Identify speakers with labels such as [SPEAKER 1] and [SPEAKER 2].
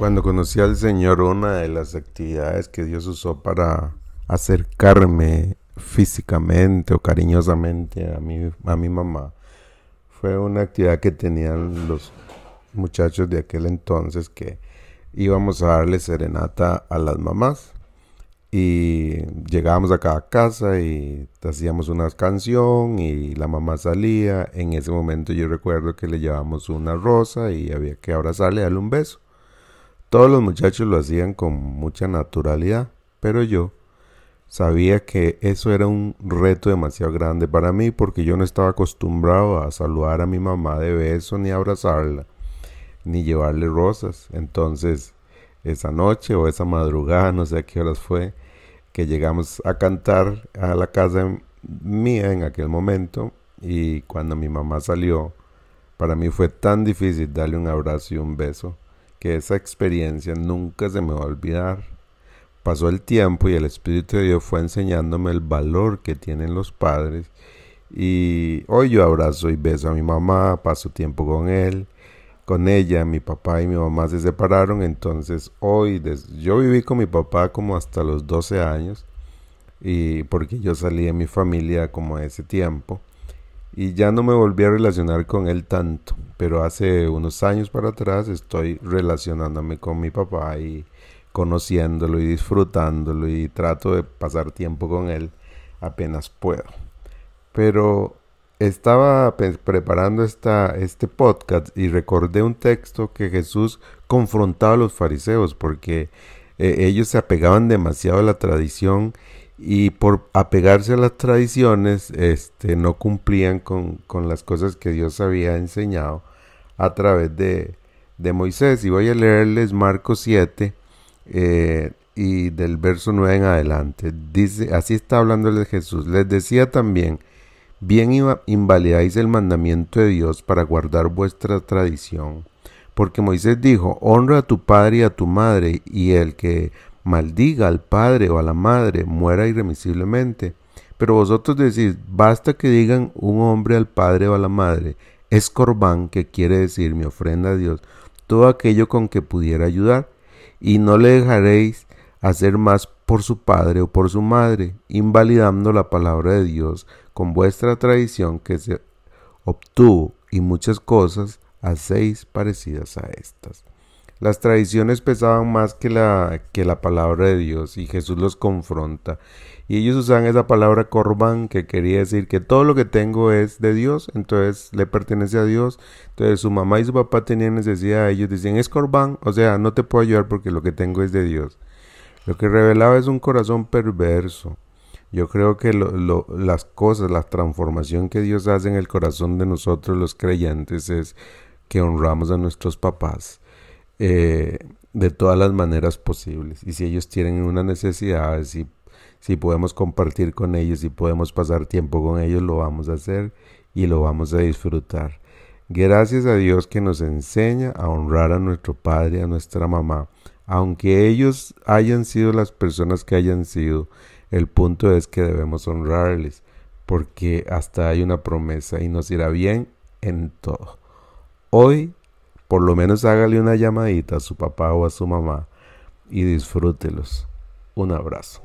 [SPEAKER 1] Cuando conocí al Señor, una de las actividades que Dios usó para acercarme físicamente o cariñosamente a mi, a mi mamá fue una actividad que tenían los muchachos de aquel entonces que íbamos a darle serenata a las mamás y llegábamos a cada casa y hacíamos una canción y la mamá salía. En ese momento yo recuerdo que le llevamos una rosa y había que abrazarle darle un beso. Todos los muchachos lo hacían con mucha naturalidad, pero yo sabía que eso era un reto demasiado grande para mí porque yo no estaba acostumbrado a saludar a mi mamá de beso ni abrazarla, ni llevarle rosas. Entonces, esa noche o esa madrugada, no sé a qué horas fue, que llegamos a cantar a la casa mía en aquel momento y cuando mi mamá salió, para mí fue tan difícil darle un abrazo y un beso que esa experiencia nunca se me va a olvidar. Pasó el tiempo y el Espíritu de Dios fue enseñándome el valor que tienen los padres. Y hoy yo abrazo y beso a mi mamá, paso tiempo con él, con ella. Mi papá y mi mamá se separaron, entonces hoy yo viví con mi papá como hasta los 12 años, y porque yo salí de mi familia como ese tiempo y ya no me volví a relacionar con él tanto, pero hace unos años para atrás estoy relacionándome con mi papá y conociéndolo y disfrutándolo y trato de pasar tiempo con él apenas puedo. Pero estaba preparando esta, este podcast y recordé un texto que Jesús confrontaba a los fariseos porque eh, ellos se apegaban demasiado a la tradición y por apegarse a las tradiciones este, no cumplían con, las cosas que Dios había enseñado a través de, Moisés. Y voy a leerles Marcos 7 eh, y del verso 9 en adelante. Dice, así está hablando de Jesús. Les decía también, bien invalidáis el mandamiento de Dios para guardar vuestra tradición. Porque Moisés dijo, honra a tu padre y a tu madre, y el que maldiga al padre o a la madre, muera irremisiblemente. Pero vosotros decís, basta que digan un hombre al padre o a la madre, es corbán, que quiere decir mi ofrenda a Dios, todo aquello con que pudiera ayudar, y no le dejaréis hacer más por su padre o por su madre, invalidando la palabra de Dios con vuestra tradición que se obtuvo, y muchas cosas hacéis parecidas a estas. Las tradiciones pesaban más que la, que la palabra de Dios y Jesús los confronta. Y ellos usan esa palabra corban que quería decir que todo lo que tengo es de Dios, entonces le pertenece a Dios. Entonces su mamá y su papá tenían necesidad, ellos decían es corban, o sea, no te puedo ayudar porque lo que tengo es de Dios. Lo que revelaba es un corazón perverso. Yo creo que las cosas, la transformación que Dios hace en el corazón de nosotros los creyentes es que honramos a nuestros papás eh, de todas las maneras posibles. Y si ellos tienen una necesidad, si, si podemos compartir con ellos, si podemos pasar tiempo con ellos, lo vamos a hacer y lo vamos a disfrutar. Gracias a Dios que nos enseña a honrar a nuestro padre, a nuestra mamá, aunque ellos hayan sido las personas que hayan sido, el punto es que debemos honrarles, porque hasta hay una promesa y nos irá bien en todo. Hoy por lo menos hágale una llamadita a su papá o a su mamá y disfrútelos. Un abrazo.